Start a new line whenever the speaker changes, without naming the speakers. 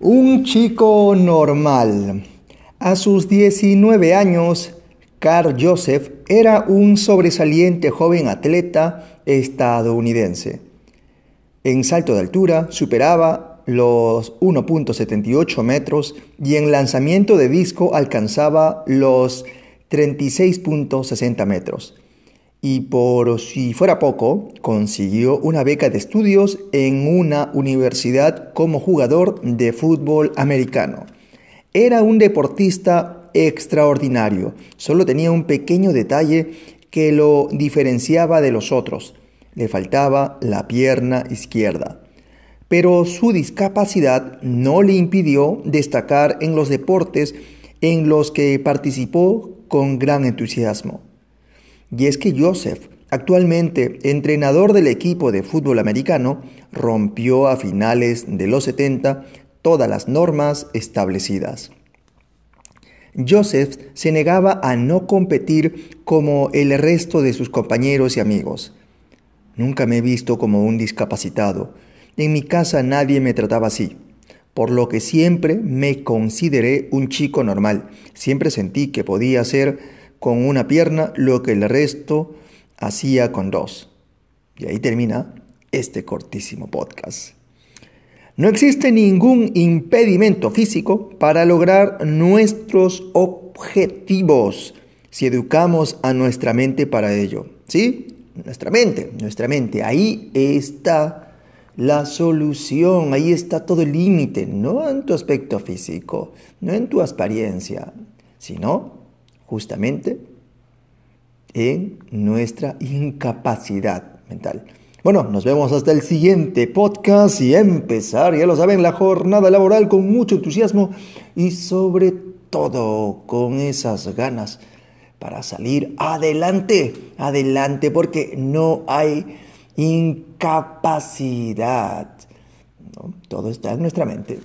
Un chico normal. A sus 19 años, Carl Joseph era un sobresaliente joven atleta estadounidense. En salto de altura superaba los 1.78 metros y en lanzamiento de disco alcanzaba los 36.60 metros. Y por si fuera poco, consiguió una beca de estudios en una universidad como jugador de fútbol americano. Era un deportista extraordinario, solo tenía un pequeño detalle que lo diferenciaba de los otros. Le faltaba la pierna izquierda. Pero su discapacidad no le impidió destacar en los deportes en los que participó con gran entusiasmo. Y es que Joseph, actualmente entrenador del equipo de fútbol americano, rompió a finales de los 70 todas las normas establecidas. Joseph se negaba a no competir como el resto de sus compañeros y amigos. Nunca me he visto como un discapacitado. En mi casa nadie me trataba así, por lo que siempre me consideré un chico normal. Siempre sentí que podía hacer con una pierna lo que el resto hacía con dos. Y ahí termina este cortísimo podcast. No existe ningún impedimento físico para lograr nuestros objetivos si educamos a nuestra mente para ello. ¿Sí? Nuestra mente, nuestra mente. Ahí está la solución, ahí está todo el límite, no en tu aspecto físico, no en tu apariencia, sino justamente en nuestra incapacidad mental. Bueno, nos vemos hasta el siguiente podcast y empezar, ya lo saben, la jornada laboral con mucho entusiasmo y sobre todo con esas ganas para salir adelante, adelante, porque no hay incapacidad. Todo está en nuestra mente.